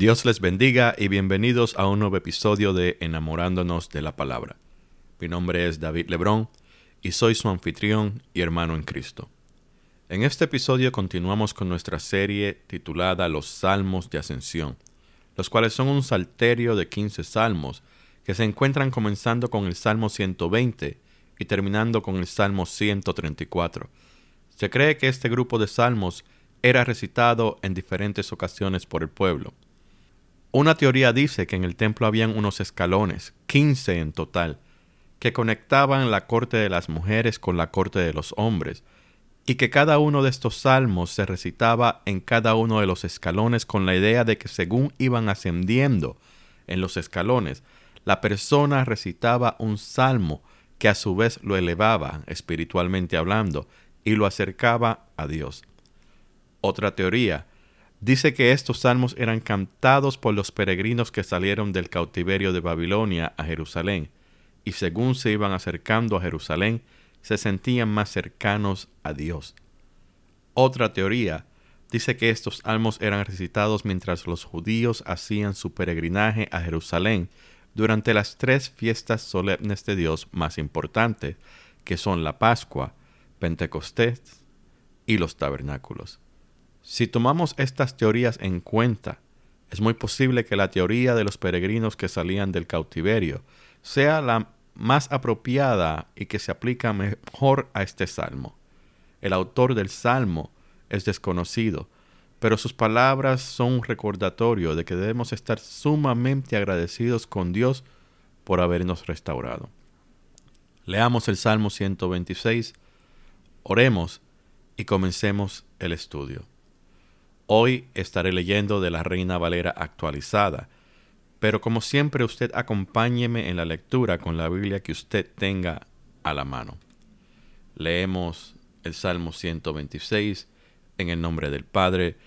Dios les bendiga y bienvenidos a un nuevo episodio de Enamorándonos de la Palabra. Mi nombre es David Lebrón y soy su anfitrión y hermano en Cristo. En este episodio continuamos con nuestra serie titulada Los Salmos de Ascensión, los cuales son un salterio de 15 salmos que se encuentran comenzando con el Salmo 120 y terminando con el Salmo 134. Se cree que este grupo de salmos era recitado en diferentes ocasiones por el pueblo. Una teoría dice que en el templo habían unos escalones, 15 en total, que conectaban la corte de las mujeres con la corte de los hombres, y que cada uno de estos salmos se recitaba en cada uno de los escalones con la idea de que según iban ascendiendo en los escalones, la persona recitaba un salmo que a su vez lo elevaba espiritualmente hablando y lo acercaba a Dios. Otra teoría dice que estos salmos eran cantados por los peregrinos que salieron del cautiverio de Babilonia a Jerusalén, y según se iban acercando a Jerusalén, se sentían más cercanos a Dios. Otra teoría dice que estos salmos eran recitados mientras los judíos hacían su peregrinaje a Jerusalén durante las tres fiestas solemnes de Dios más importantes, que son la Pascua, Pentecostés y los tabernáculos. Si tomamos estas teorías en cuenta, es muy posible que la teoría de los peregrinos que salían del cautiverio sea la más apropiada y que se aplica mejor a este salmo. El autor del salmo es desconocido, pero sus palabras son un recordatorio de que debemos estar sumamente agradecidos con Dios por habernos restaurado. Leamos el Salmo 126, oremos y comencemos el estudio. Hoy estaré leyendo de la Reina Valera actualizada, pero como siempre usted acompáñeme en la lectura con la Biblia que usted tenga a la mano. Leemos el Salmo 126 en el nombre del Padre,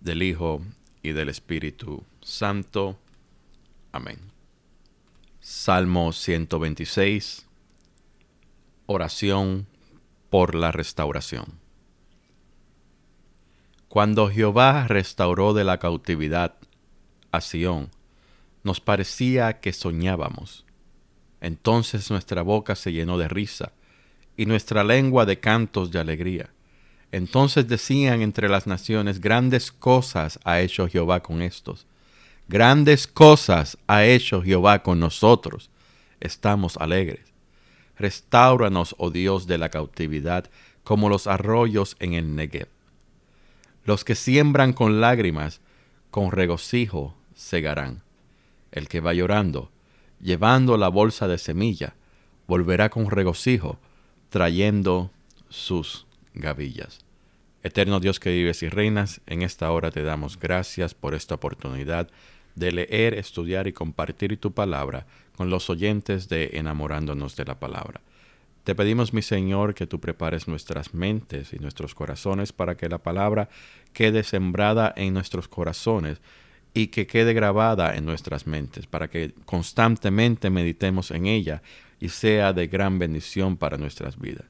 del Hijo y del Espíritu Santo. Amén. Salmo 126. Oración por la restauración. Cuando Jehová restauró de la cautividad a Sión, nos parecía que soñábamos. Entonces nuestra boca se llenó de risa y nuestra lengua de cantos de alegría. Entonces decían entre las naciones, grandes cosas ha hecho Jehová con estos. Grandes cosas ha hecho Jehová con nosotros. Estamos alegres. Restáuranos, oh Dios, de la cautividad, como los arroyos en el Negev. Los que siembran con lágrimas, con regocijo segarán. El que va llorando, llevando la bolsa de semilla, volverá con regocijo, trayendo sus gavillas. Eterno Dios que vives y reinas, en esta hora te damos gracias por esta oportunidad de leer, estudiar y compartir tu palabra con los oyentes de enamorándonos de la palabra. Te pedimos, mi Señor, que tú prepares nuestras mentes y nuestros corazones para que la palabra quede sembrada en nuestros corazones y que quede grabada en nuestras mentes, para que constantemente meditemos en ella y sea de gran bendición para nuestras vidas.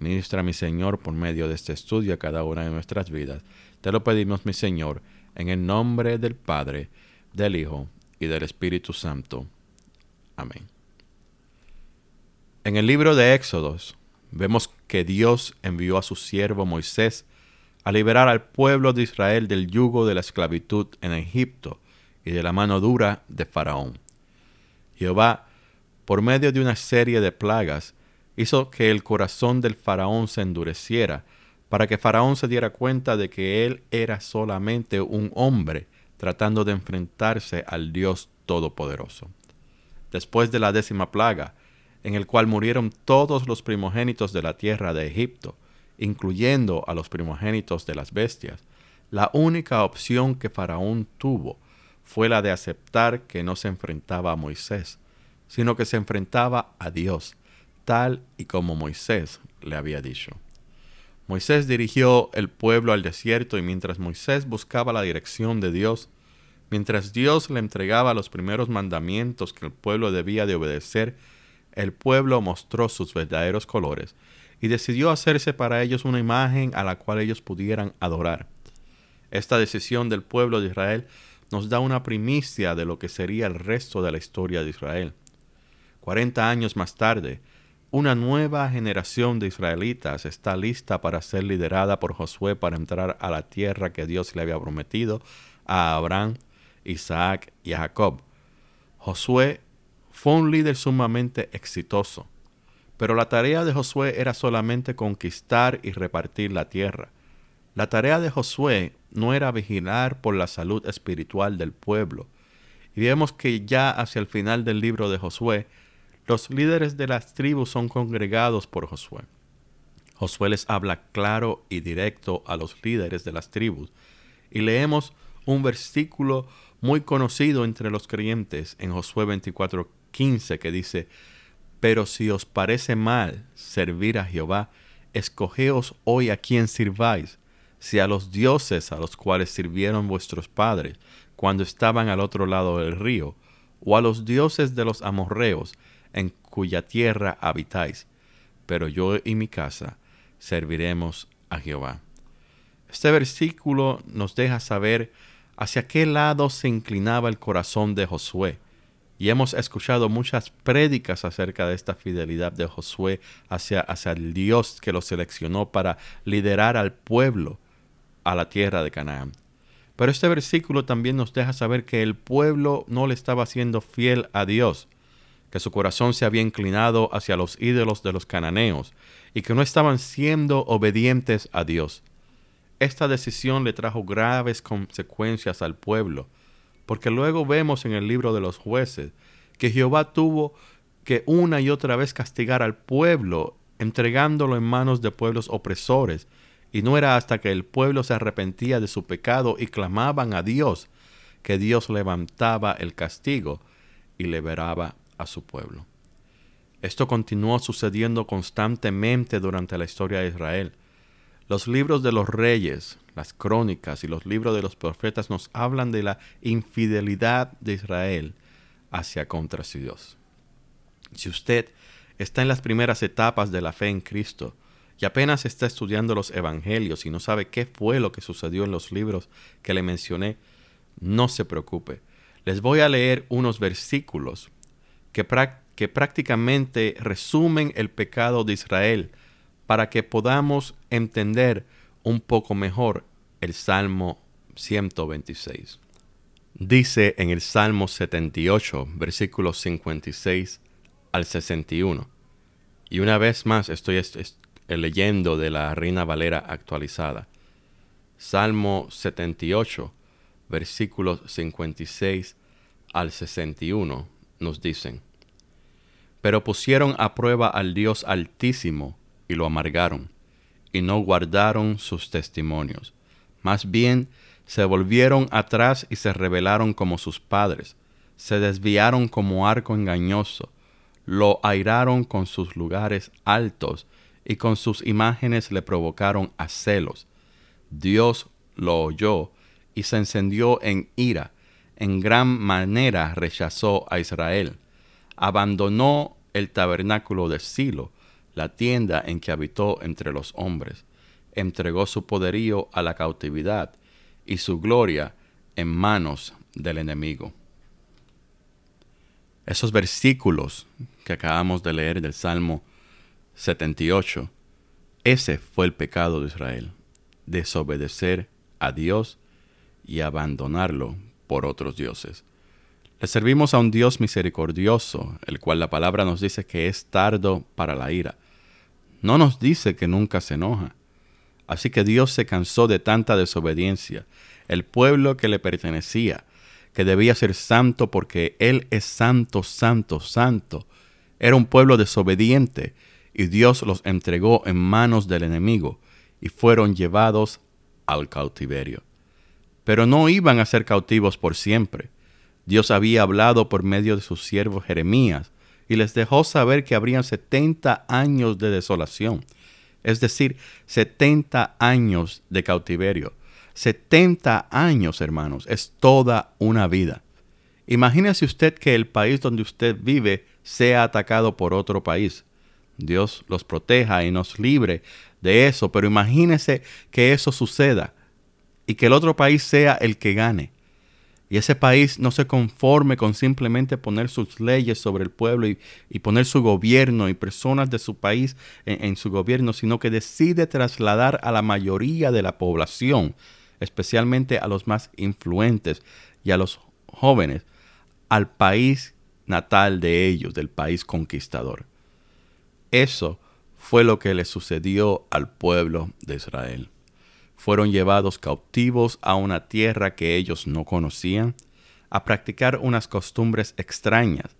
Ministra, mi Señor, por medio de este estudio a cada una de nuestras vidas. Te lo pedimos, mi Señor, en el nombre del Padre, del Hijo y del Espíritu Santo. Amén. En el libro de Éxodos vemos que Dios envió a su siervo Moisés a liberar al pueblo de Israel del yugo de la esclavitud en Egipto y de la mano dura de Faraón. Jehová, por medio de una serie de plagas, hizo que el corazón del faraón se endureciera, para que Faraón se diera cuenta de que él era solamente un hombre tratando de enfrentarse al Dios Todopoderoso. Después de la décima plaga, en el cual murieron todos los primogénitos de la tierra de Egipto, incluyendo a los primogénitos de las bestias, la única opción que Faraón tuvo fue la de aceptar que no se enfrentaba a Moisés, sino que se enfrentaba a Dios, tal y como Moisés le había dicho. Moisés dirigió el pueblo al desierto y mientras Moisés buscaba la dirección de Dios, mientras Dios le entregaba los primeros mandamientos que el pueblo debía de obedecer el pueblo mostró sus verdaderos colores y decidió hacerse para ellos una imagen a la cual ellos pudieran adorar. Esta decisión del pueblo de Israel nos da una primicia de lo que sería el resto de la historia de Israel. Cuarenta años más tarde, una nueva generación de israelitas está lista para ser liderada por Josué para entrar a la tierra que Dios le había prometido a Abraham, Isaac y a Jacob. Josué fue un líder sumamente exitoso, pero la tarea de Josué era solamente conquistar y repartir la tierra. La tarea de Josué no era vigilar por la salud espiritual del pueblo. Y vemos que ya hacia el final del libro de Josué, los líderes de las tribus son congregados por Josué. Josué les habla claro y directo a los líderes de las tribus. Y leemos un versículo muy conocido entre los creyentes en Josué 24:15 que dice, Pero si os parece mal servir a Jehová, escogeos hoy a quien sirváis, si a los dioses a los cuales sirvieron vuestros padres cuando estaban al otro lado del río, o a los dioses de los amorreos, en cuya tierra habitáis, pero yo y mi casa serviremos a Jehová. Este versículo nos deja saber hacia qué lado se inclinaba el corazón de Josué. Y hemos escuchado muchas prédicas acerca de esta fidelidad de Josué hacia, hacia el Dios que lo seleccionó para liderar al pueblo a la tierra de Canaán. Pero este versículo también nos deja saber que el pueblo no le estaba siendo fiel a Dios que su corazón se había inclinado hacia los ídolos de los cananeos y que no estaban siendo obedientes a Dios. Esta decisión le trajo graves consecuencias al pueblo, porque luego vemos en el libro de los jueces que Jehová tuvo que una y otra vez castigar al pueblo, entregándolo en manos de pueblos opresores, y no era hasta que el pueblo se arrepentía de su pecado y clamaban a Dios que Dios levantaba el castigo y liberaba a su pueblo. Esto continuó sucediendo constantemente durante la historia de Israel. Los libros de los reyes, las crónicas y los libros de los profetas nos hablan de la infidelidad de Israel hacia contra su Dios. Si usted está en las primeras etapas de la fe en Cristo y apenas está estudiando los evangelios y no sabe qué fue lo que sucedió en los libros que le mencioné, no se preocupe. Les voy a leer unos versículos que, que prácticamente resumen el pecado de Israel para que podamos entender un poco mejor el Salmo 126. Dice en el Salmo 78, versículos 56 al 61. Y una vez más estoy leyendo de la Reina Valera actualizada. Salmo 78, versículos 56 al 61 nos dicen, pero pusieron a prueba al Dios Altísimo y lo amargaron, y no guardaron sus testimonios. Más bien se volvieron atrás y se rebelaron como sus padres, se desviaron como arco engañoso, lo airaron con sus lugares altos, y con sus imágenes le provocaron a celos. Dios lo oyó y se encendió en ira, en gran manera rechazó a Israel. Abandonó el tabernáculo de Silo, la tienda en que habitó entre los hombres. Entregó su poderío a la cautividad y su gloria en manos del enemigo. Esos versículos que acabamos de leer del Salmo 78, ese fue el pecado de Israel, desobedecer a Dios y abandonarlo por otros dioses. Le servimos a un Dios misericordioso, el cual la palabra nos dice que es tardo para la ira. No nos dice que nunca se enoja. Así que Dios se cansó de tanta desobediencia. El pueblo que le pertenecía, que debía ser santo porque Él es santo, santo, santo, era un pueblo desobediente y Dios los entregó en manos del enemigo y fueron llevados al cautiverio pero no iban a ser cautivos por siempre. Dios había hablado por medio de su siervo Jeremías y les dejó saber que habrían setenta años de desolación, es decir, setenta años de cautiverio. Setenta años, hermanos, es toda una vida. Imagínese usted que el país donde usted vive sea atacado por otro país. Dios los proteja y nos libre de eso, pero imagínese que eso suceda y que el otro país sea el que gane. Y ese país no se conforme con simplemente poner sus leyes sobre el pueblo y, poner su gobierno y personas de su país en, su gobierno, sino que decide trasladar a la mayoría de la población, especialmente a los más influentes y a los jóvenes, al país natal de ellos, del país conquistador. Eso fue lo que le sucedió al pueblo de Israel fueron llevados cautivos a una tierra que ellos no conocían, a practicar unas costumbres extrañas,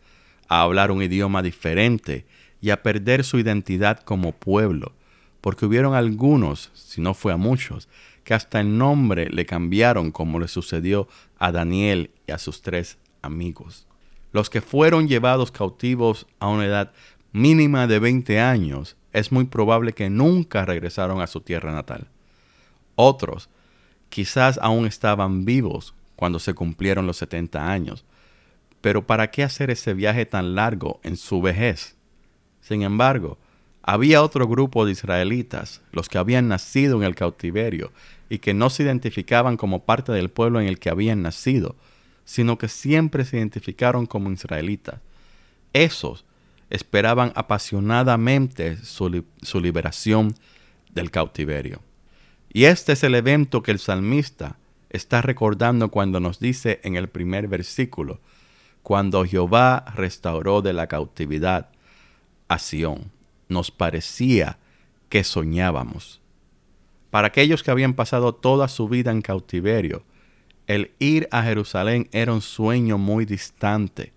a hablar un idioma diferente y a perder su identidad como pueblo, porque hubieron algunos, si no fue a muchos, que hasta el nombre le cambiaron como le sucedió a Daniel y a sus tres amigos. Los que fueron llevados cautivos a una edad mínima de 20 años, es muy probable que nunca regresaron a su tierra natal. Otros quizás aún estaban vivos cuando se cumplieron los 70 años. Pero ¿para qué hacer ese viaje tan largo en su vejez? Sin embargo, había otro grupo de israelitas, los que habían nacido en el cautiverio y que no se identificaban como parte del pueblo en el que habían nacido, sino que siempre se identificaron como israelitas. Esos esperaban apasionadamente su, su liberación del cautiverio. Y este es el evento que el salmista está recordando cuando nos dice en el primer versículo, cuando Jehová restauró de la cautividad a Sión, nos parecía que soñábamos. Para aquellos que habían pasado toda su vida en cautiverio, el ir a Jerusalén era un sueño muy distante.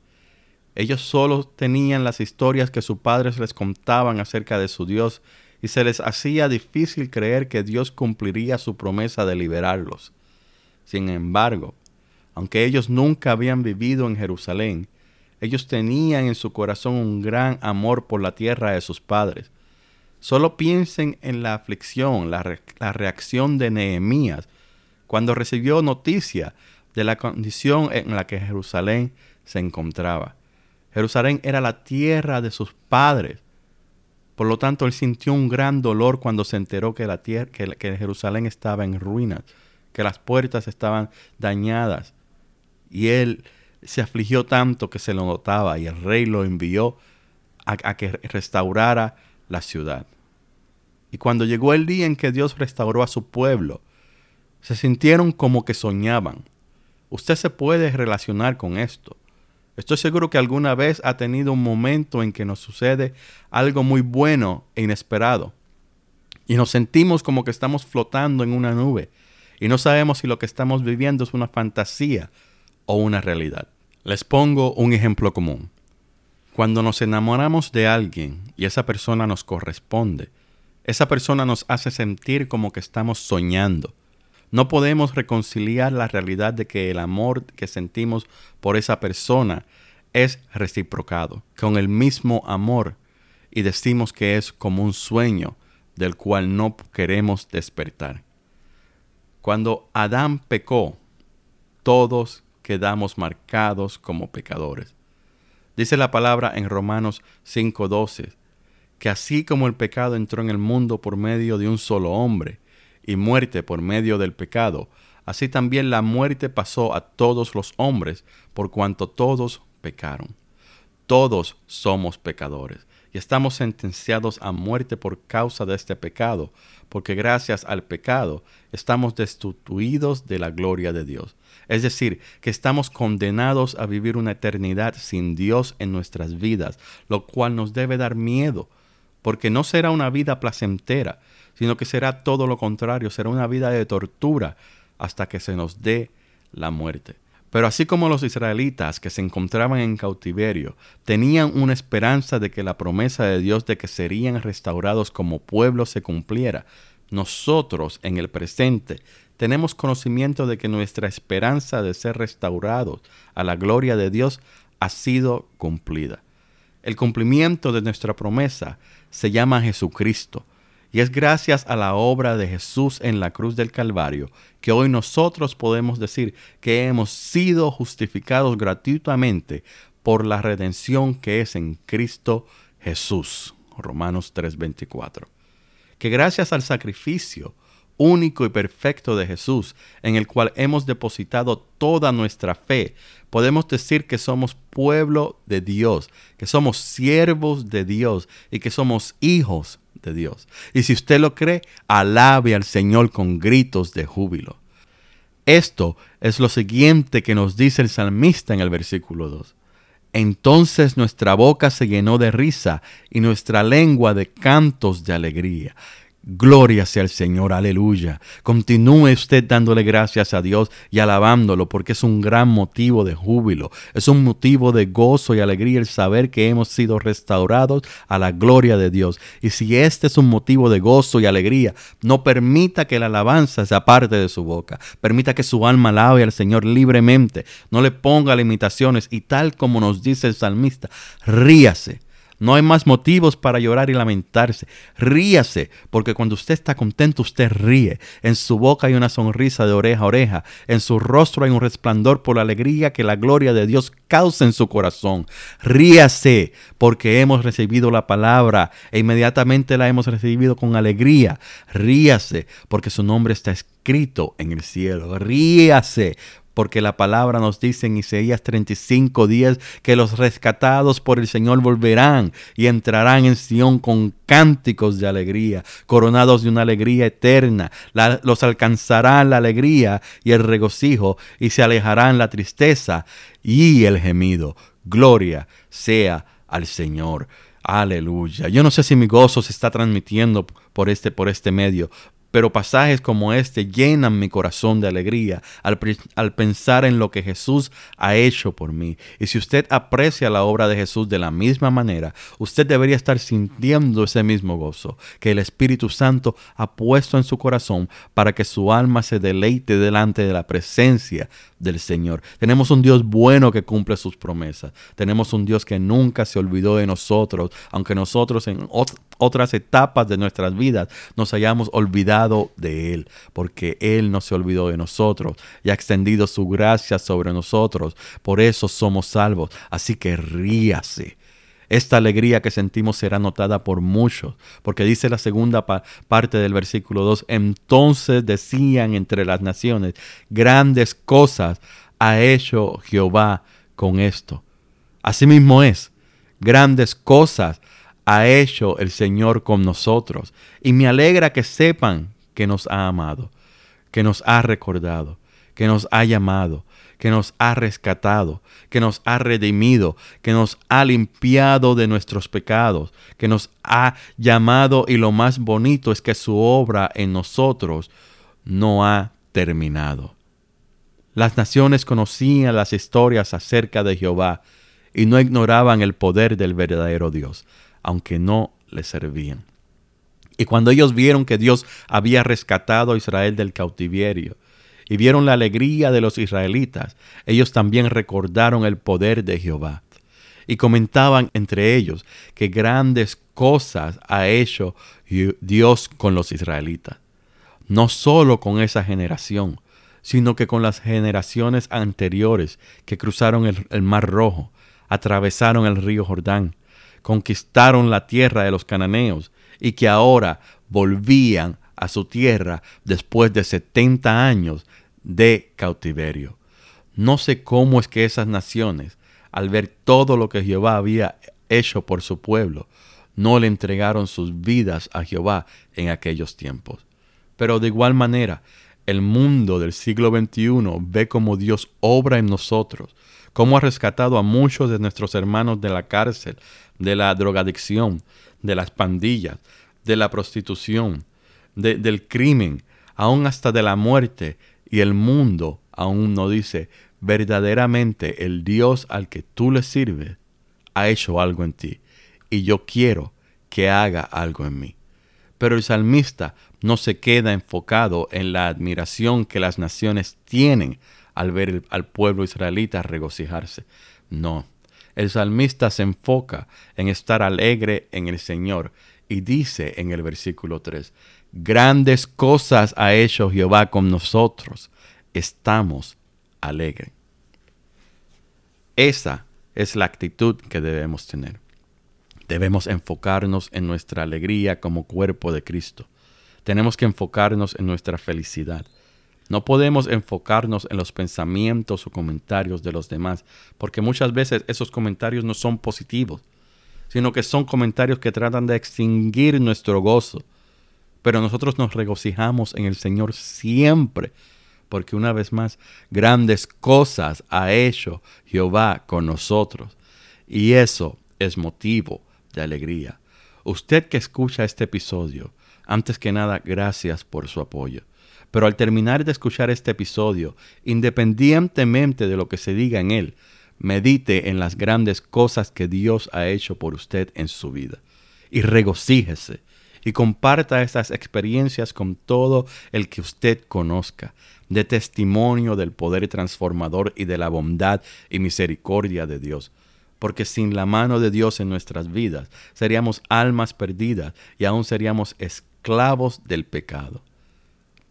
Ellos solo tenían las historias que sus padres les contaban acerca de su Dios y se les hacía difícil creer que Dios cumpliría su promesa de liberarlos. Sin embargo, aunque ellos nunca habían vivido en Jerusalén, ellos tenían en su corazón un gran amor por la tierra de sus padres. Solo piensen en la aflicción, la, la reacción de Nehemías cuando recibió noticia de la condición en la que Jerusalén se encontraba. Jerusalén era la tierra de sus padres por lo tanto, él sintió un gran dolor cuando se enteró que, la tierra, que, Jerusalén estaba en ruinas, que las puertas estaban dañadas. Y él se afligió tanto que se lo notaba y el rey lo envió a, a que restaurara la ciudad. Y cuando llegó el día en que Dios restauró a su pueblo, se sintieron como que soñaban. Usted se puede relacionar con esto. Estoy seguro que alguna vez ha tenido un momento en que nos sucede algo muy bueno e inesperado. Y nos sentimos como que estamos flotando en una nube. Y no sabemos si lo que estamos viviendo es una fantasía o una realidad. Les pongo un ejemplo común. Cuando nos enamoramos de alguien y esa persona nos corresponde, esa persona nos hace sentir como que estamos soñando no podemos reconciliar la realidad de que el amor que sentimos por esa persona es reciprocado, con el mismo amor, y decimos que es como un sueño del cual no queremos despertar. Cuando Adán pecó, todos quedamos marcados como pecadores. Dice la palabra en Romanos 5:12, que así como el pecado entró en el mundo por medio de un solo hombre, y muerte por medio del pecado, así también la muerte pasó a todos los hombres, por cuanto todos pecaron. Todos somos pecadores y estamos sentenciados a muerte por causa de este pecado, porque gracias al pecado estamos destituidos de la gloria de Dios. Es decir, que estamos condenados a vivir una eternidad sin Dios en nuestras vidas, lo cual nos debe dar miedo, porque no será una vida placentera, sino que será todo lo contrario, será una vida de tortura hasta que se nos dé la muerte. Pero así como los israelitas que se encontraban en cautiverio tenían una esperanza de que la promesa de Dios de que serían restaurados como pueblo se cumpliera, nosotros en el presente tenemos conocimiento de que nuestra esperanza de ser restaurados a la gloria de Dios ha sido cumplida. El cumplimiento de nuestra promesa se llama Jesucristo, y es gracias a la obra de Jesús en la cruz del Calvario que hoy nosotros podemos decir que hemos sido justificados gratuitamente por la redención que es en Cristo Jesús. Romanos 3:24. Que gracias al sacrificio único y perfecto de Jesús, en el cual hemos depositado toda nuestra fe, podemos decir que somos pueblo de Dios, que somos siervos de Dios y que somos hijos de Dios. Y si usted lo cree, alabe al Señor con gritos de júbilo. Esto es lo siguiente que nos dice el salmista en el versículo 2. Entonces nuestra boca se llenó de risa y nuestra lengua de cantos de alegría. Gloria sea el Señor, aleluya. Continúe usted dándole gracias a Dios y alabándolo porque es un gran motivo de júbilo, es un motivo de gozo y alegría el saber que hemos sido restaurados a la gloria de Dios. Y si este es un motivo de gozo y alegría, no permita que la alabanza se aparte de su boca, permita que su alma alabe al Señor libremente, no le ponga limitaciones y tal como nos dice el salmista, ríase no hay más motivos para llorar y lamentarse. Ríase, porque cuando usted está contento, usted ríe. En su boca hay una sonrisa de oreja a oreja. En su rostro hay un resplandor por la alegría que la gloria de Dios causa en su corazón. Ríase, porque hemos recibido la palabra e inmediatamente la hemos recibido con alegría. Ríase, porque su nombre está escrito en el cielo. Ríase, porque la palabra nos dice en Isaías 35 días que los rescatados por el Señor volverán y entrarán en Sión con cánticos de alegría, coronados de una alegría eterna. los alcanzarán la alegría y el regocijo y se alejarán la tristeza y el gemido. Gloria sea al Señor. Aleluya. Yo no sé si mi gozo se está transmitiendo por este, por este medio, pero pasajes como este llenan mi corazón de alegría al, pensar en lo que Jesús ha hecho por mí. Y si usted aprecia la obra de Jesús de la misma manera, usted debería estar sintiendo ese mismo gozo que el Espíritu Santo ha puesto en su corazón para que su alma se deleite delante de la presencia del Señor. Tenemos un Dios bueno que cumple sus promesas. Tenemos un Dios que nunca se olvidó de nosotros, aunque nosotros en otras etapas de nuestras vidas nos hayamos olvidado de Él, porque Él no se olvidó de nosotros y ha extendido su gracia sobre nosotros. Por eso somos salvos. Así que ríase. Esta alegría que sentimos será notada por muchos, porque dice la segunda parte del versículo 2, entonces decían entre las naciones, grandes cosas ha hecho Jehová con esto. Asimismo es, grandes cosas ha hecho el Señor con nosotros. Y me alegra que sepan que nos ha amado, que nos ha recordado, que nos ha llamado, que nos ha rescatado, que nos ha redimido, que nos ha limpiado de nuestros pecados, que nos ha llamado y lo más bonito es que su obra en nosotros no ha terminado. Las naciones conocían las historias acerca de Jehová y no ignoraban el poder del verdadero Dios aunque no le servían. Y cuando ellos vieron que Dios había rescatado a Israel del cautiverio, y vieron la alegría de los israelitas, ellos también recordaron el poder de Jehová. Y comentaban entre ellos que grandes cosas ha hecho Dios con los israelitas. No solo con esa generación, sino que con las generaciones anteriores que cruzaron el, el Mar Rojo, atravesaron el río Jordán, conquistaron la tierra de los cananeos y que ahora volvían a su tierra después de 70 años de cautiverio. No sé cómo es que esas naciones, al ver todo lo que Jehová había hecho por su pueblo, no le entregaron sus vidas a Jehová en aquellos tiempos. Pero de igual manera, el mundo del siglo XXI ve cómo Dios obra en nosotros, cómo ha rescatado a muchos de nuestros hermanos de la cárcel, de la drogadicción, de las pandillas, de la prostitución, del crimen, aún hasta de la muerte, y el mundo aún no dice, verdaderamente el Dios al que tú le sirves ha hecho algo en ti, y yo quiero que haga algo en mí. Pero el salmista no se queda enfocado en la admiración que las naciones tienen al ver al pueblo israelita regocijarse. No, el salmista se enfoca en estar alegre en el Señor y dice en el versículo 3, grandes cosas ha hecho Jehová con nosotros, estamos alegres. Esa es la actitud que debemos tener. Debemos enfocarnos en nuestra alegría como cuerpo de Cristo. Tenemos que enfocarnos en nuestra felicidad. No podemos enfocarnos en los pensamientos o comentarios de los demás, porque muchas veces esos comentarios no son positivos, sino que son comentarios que tratan de extinguir nuestro gozo. Pero nosotros nos regocijamos en el Señor siempre, porque una vez más, grandes cosas ha hecho Jehová con nosotros. Y eso es motivo de alegría. Usted que escucha este episodio, antes que nada, gracias por su apoyo. Pero al terminar de escuchar este episodio, independientemente de lo que se diga en él, medite en las grandes cosas que Dios ha hecho por usted en su vida. Y regocíjese y comparta estas experiencias con todo el que usted conozca, de testimonio del poder transformador y de la bondad y misericordia de Dios. Porque sin la mano de Dios en nuestras vidas seríamos almas perdidas y aún seríamos esclavos del pecado.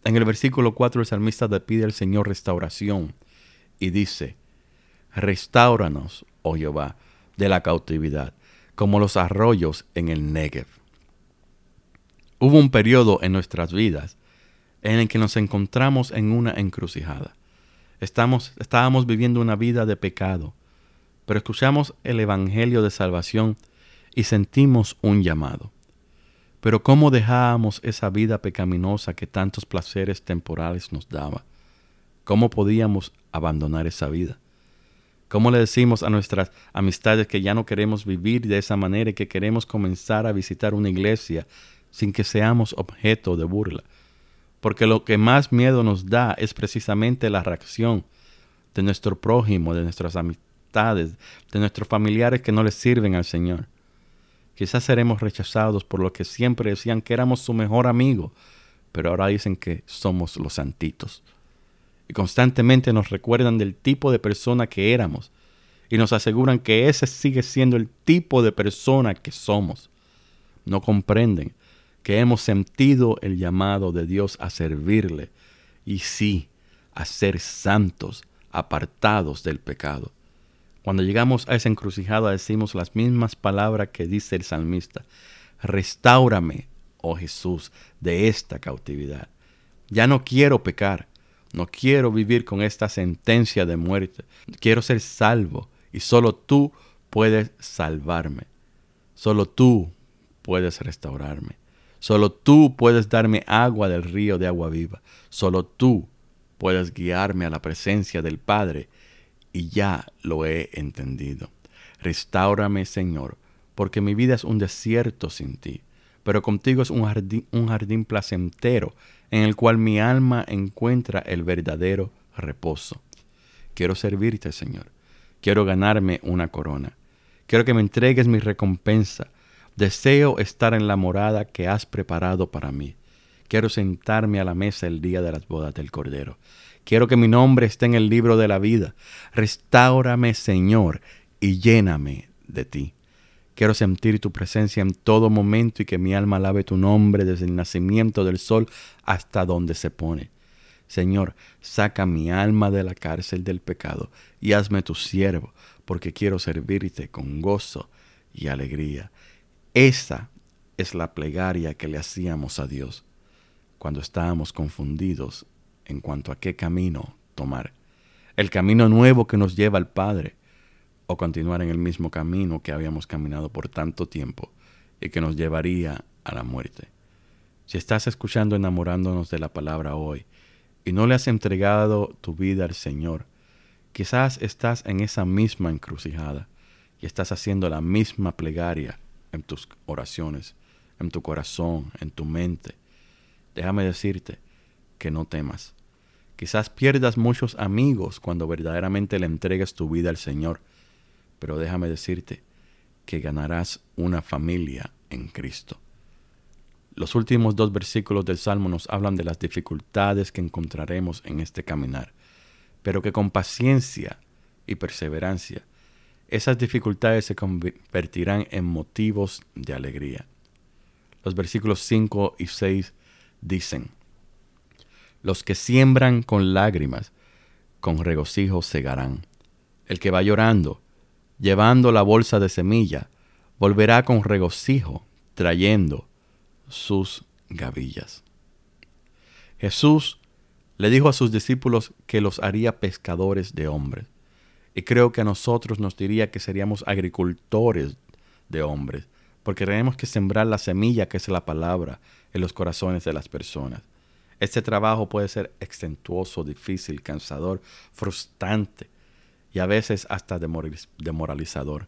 En el versículo 4 el salmista le pide al Señor restauración y dice, restauranos, oh Jehová, de la cautividad, como los arroyos en el Negev. Hubo un periodo en nuestras vidas en el que nos encontramos en una encrucijada. Estamos, estábamos viviendo una vida de pecado, pero escuchamos el Evangelio de salvación y sentimos un llamado. Pero ¿cómo dejábamos esa vida pecaminosa que tantos placeres temporales nos daba? ¿Cómo podíamos abandonar esa vida? ¿Cómo le decimos a nuestras amistades que ya no queremos vivir de esa manera y que queremos comenzar a visitar una iglesia sin que seamos objeto de burla? Porque lo que más miedo nos da es precisamente la reacción de nuestro prójimo, de nuestras amistades, de nuestros familiares que no les sirven al Señor. Quizás seremos rechazados por los que siempre decían que éramos su mejor amigo, pero ahora dicen que somos los santitos. Y constantemente nos recuerdan del tipo de persona que éramos y nos aseguran que ese sigue siendo el tipo de persona que somos. No comprenden que hemos sentido el llamado de Dios a servirle y sí, a ser santos, apartados del pecado. Cuando llegamos a esa encrucijada decimos las mismas palabras que dice el salmista. Restáurame, oh Jesús, de esta cautividad. Ya no quiero pecar, no quiero vivir con esta sentencia de muerte. Quiero ser salvo y solo tú puedes salvarme. Solo tú puedes restaurarme. Solo tú puedes darme agua del río de agua viva. Solo tú puedes guiarme a la presencia del Padre y ya lo he entendido. Restáurame, Señor, porque mi vida es un desierto sin ti, pero contigo es un jardín, un jardín placentero en el cual mi alma encuentra el verdadero reposo. Quiero servirte, Señor. Quiero ganarme una corona. Quiero que me entregues mi recompensa. Deseo estar en la morada que has preparado para mí. Quiero sentarme a la mesa el día de las bodas del Cordero. Quiero que mi nombre esté en el libro de la vida. Restáurame, Señor, y lléname de ti. Quiero sentir tu presencia en todo momento y que mi alma lave tu nombre desde el nacimiento del sol hasta donde se pone. Señor, saca mi alma de la cárcel del pecado y hazme tu siervo, porque quiero servirte con gozo y alegría. Esa es la plegaria que le hacíamos a Dios cuando estábamos confundidos en cuanto a qué camino tomar. El camino nuevo que nos lleva al Padre o continuar en el mismo camino que habíamos caminado por tanto tiempo y que nos llevaría a la muerte. Si estás escuchando enamorándonos de la palabra hoy y no le has entregado tu vida al Señor, quizás estás en esa misma encrucijada y estás haciendo la misma plegaria en tus oraciones, en tu corazón, en tu mente. Déjame decirte que no temas. Quizás pierdas muchos amigos cuando verdaderamente le entregues tu vida al Señor, pero déjame decirte que ganarás una familia en Cristo. Los últimos dos versículos del Salmo nos hablan de las dificultades que encontraremos en este caminar, pero que con paciencia y perseverancia esas dificultades se convertirán en motivos de alegría. Los versículos 5 y 6 dicen, los que siembran con lágrimas, con regocijo segarán. El que va llorando, llevando la bolsa de semilla, volverá con regocijo, trayendo sus gavillas. Jesús le dijo a sus discípulos que los haría pescadores de hombres. Y creo que a nosotros nos diría que seríamos agricultores de hombres, porque tenemos que sembrar la semilla que es la palabra en los corazones de las personas. Este trabajo puede ser extentuoso, difícil, cansador, frustrante y a veces hasta demoralizador.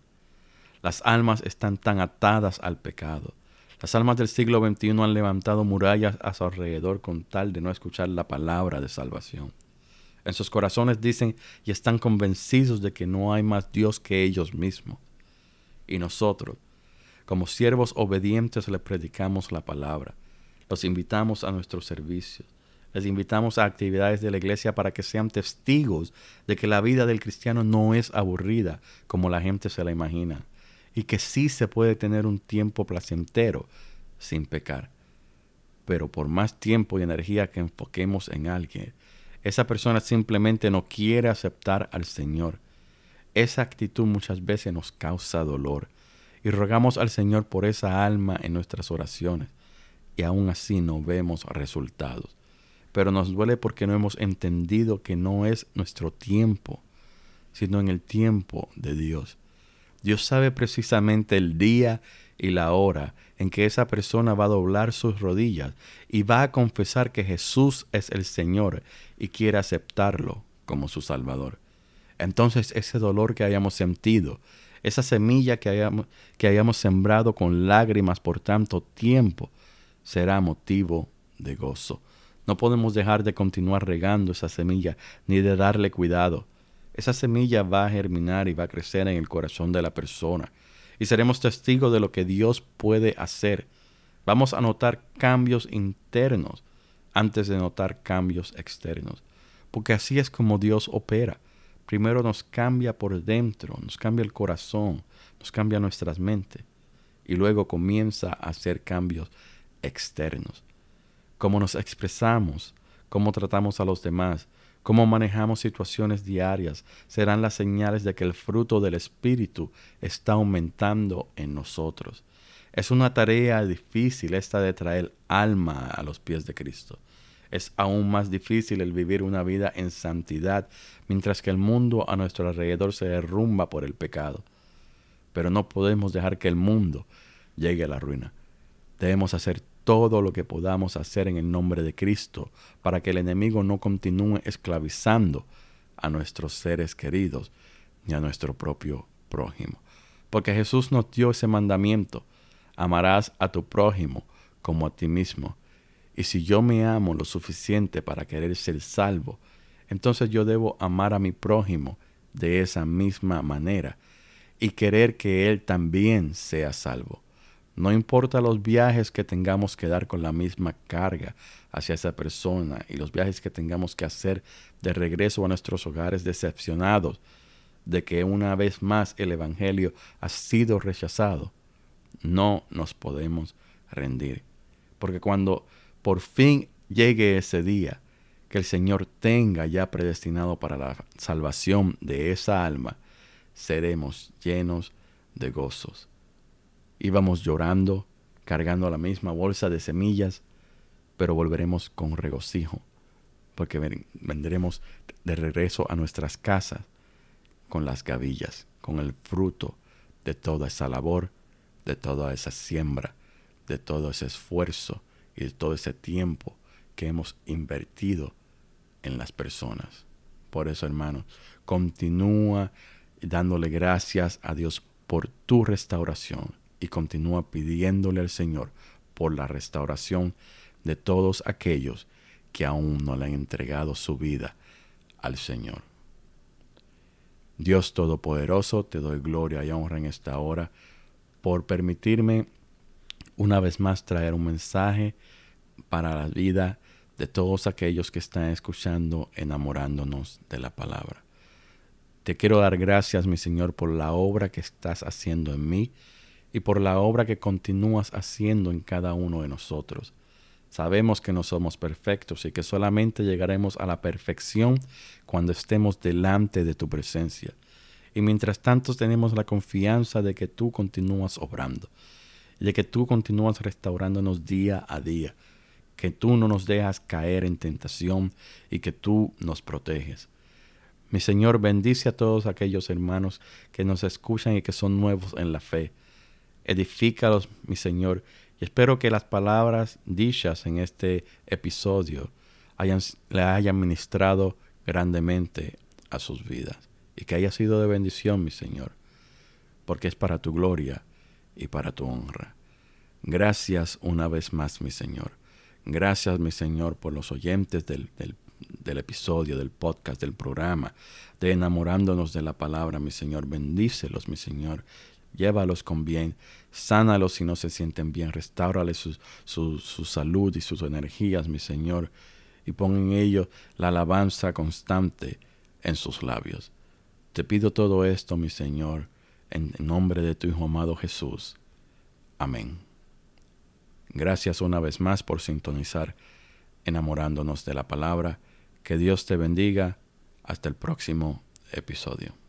Las almas están tan atadas al pecado. Las almas del siglo XXI han levantado murallas a su alrededor con tal de no escuchar la palabra de salvación. En sus corazones dicen y están convencidos de que no hay más Dios que ellos mismos. Y nosotros, como siervos obedientes, les predicamos la palabra. Los invitamos a nuestros servicios. Les invitamos a actividades de la iglesia para que sean testigos de que la vida del cristiano no es aburrida como la gente se la imagina y que sí se puede tener un tiempo placentero sin pecar. Pero por más tiempo y energía que enfoquemos en alguien, esa persona simplemente no quiere aceptar al Señor. Esa actitud muchas veces nos causa dolor y rogamos al Señor por esa alma en nuestras oraciones y aún así no vemos resultados. Pero nos duele porque no hemos entendido que no es nuestro tiempo, sino en el tiempo de Dios. Dios sabe precisamente el día y la hora en que esa persona va a doblar sus rodillas y va a confesar que Jesús es el Señor y quiere aceptarlo como su Salvador. Entonces ese dolor que hayamos sentido, esa semilla que hayamos, que hayamos sembrado con lágrimas por tanto tiempo, será motivo de gozo. No podemos dejar de continuar regando esa semilla ni de darle cuidado. Esa semilla va a germinar y va a crecer en el corazón de la persona y seremos testigos de lo que Dios puede hacer. Vamos a notar cambios internos antes de notar cambios externos, porque así es como Dios opera. Primero nos cambia por dentro, nos cambia el corazón, nos cambia nuestras mentes y luego comienza a hacer cambios externos. Cómo nos expresamos, cómo tratamos a los demás, cómo manejamos situaciones diarias, serán las señales de que el fruto del Espíritu está aumentando en nosotros. Es una tarea difícil esta de traer alma a los pies de Cristo. Es aún más difícil el vivir una vida en santidad mientras que el mundo a nuestro alrededor se derrumba por el pecado. Pero no podemos dejar que el mundo llegue a la ruina. Debemos hacer todo lo que podamos hacer en el nombre de Cristo para que el enemigo no continúe esclavizando a nuestros seres queridos ni a nuestro propio prójimo. Porque Jesús nos dio ese mandamiento, amarás a tu prójimo como a ti mismo. Y si yo me amo lo suficiente para querer ser salvo, entonces yo debo amar a mi prójimo de esa misma manera y querer que él también sea salvo. No importa los viajes que tengamos que dar con la misma carga hacia esa persona y los viajes que tengamos que hacer de regreso a nuestros hogares decepcionados de que una vez más el Evangelio ha sido rechazado, no nos podemos rendir. Porque cuando por fin llegue ese día que el Señor tenga ya predestinado para la salvación de esa alma, seremos llenos de gozos Íbamos llorando, cargando la misma bolsa de semillas, pero volveremos con regocijo, porque vendremos de regreso a nuestras casas con las gavillas, con el fruto de toda esa labor, de toda esa siembra, de todo ese esfuerzo y de todo ese tiempo que hemos invertido en las personas. Por eso, hermanos, continúa dándole gracias a Dios por tu restauración y continúa pidiéndole al Señor por la restauración de todos aquellos que aún no le han entregado su vida al Señor. Dios Todopoderoso, te doy gloria y honra en esta hora por permitirme una vez más traer un mensaje para la vida de todos aquellos que están escuchando, enamorándonos de la palabra. Te quiero dar gracias, mi Señor, por la obra que estás haciendo en mí y por la obra que continúas haciendo en cada uno de nosotros. Sabemos que no somos perfectos y que solamente llegaremos a la perfección cuando estemos delante de tu presencia. Y mientras tanto tenemos la confianza de que tú continúas obrando y de que tú continúas restaurándonos día a día. que tú no nos dejas caer en tentación y que tú nos proteges. Mi Señor, bendice a todos aquellos hermanos que nos escuchan y que son nuevos en la fe. Edifícalos, mi Señor, y espero que las palabras dichas en este episodio hayan, le hayan ministrado grandemente a sus vidas y que haya sido de bendición, mi Señor, porque es para tu gloria y para tu honra. Gracias una vez más, mi Señor. Gracias, mi Señor, por los oyentes del, del, episodio, del podcast, del programa, de enamorándonos de la palabra, mi Señor. Bendícelos, mi Señor. Llévalos con bien, sánalos si no se sienten bien, su, su salud y sus energías, mi Señor, y pon en ellos la alabanza constante en sus labios. Te pido todo esto, mi Señor, en nombre de tu Hijo amado Jesús. Amén. Gracias una vez más por sintonizar enamorándonos de la palabra. Que Dios te bendiga. Hasta el próximo episodio.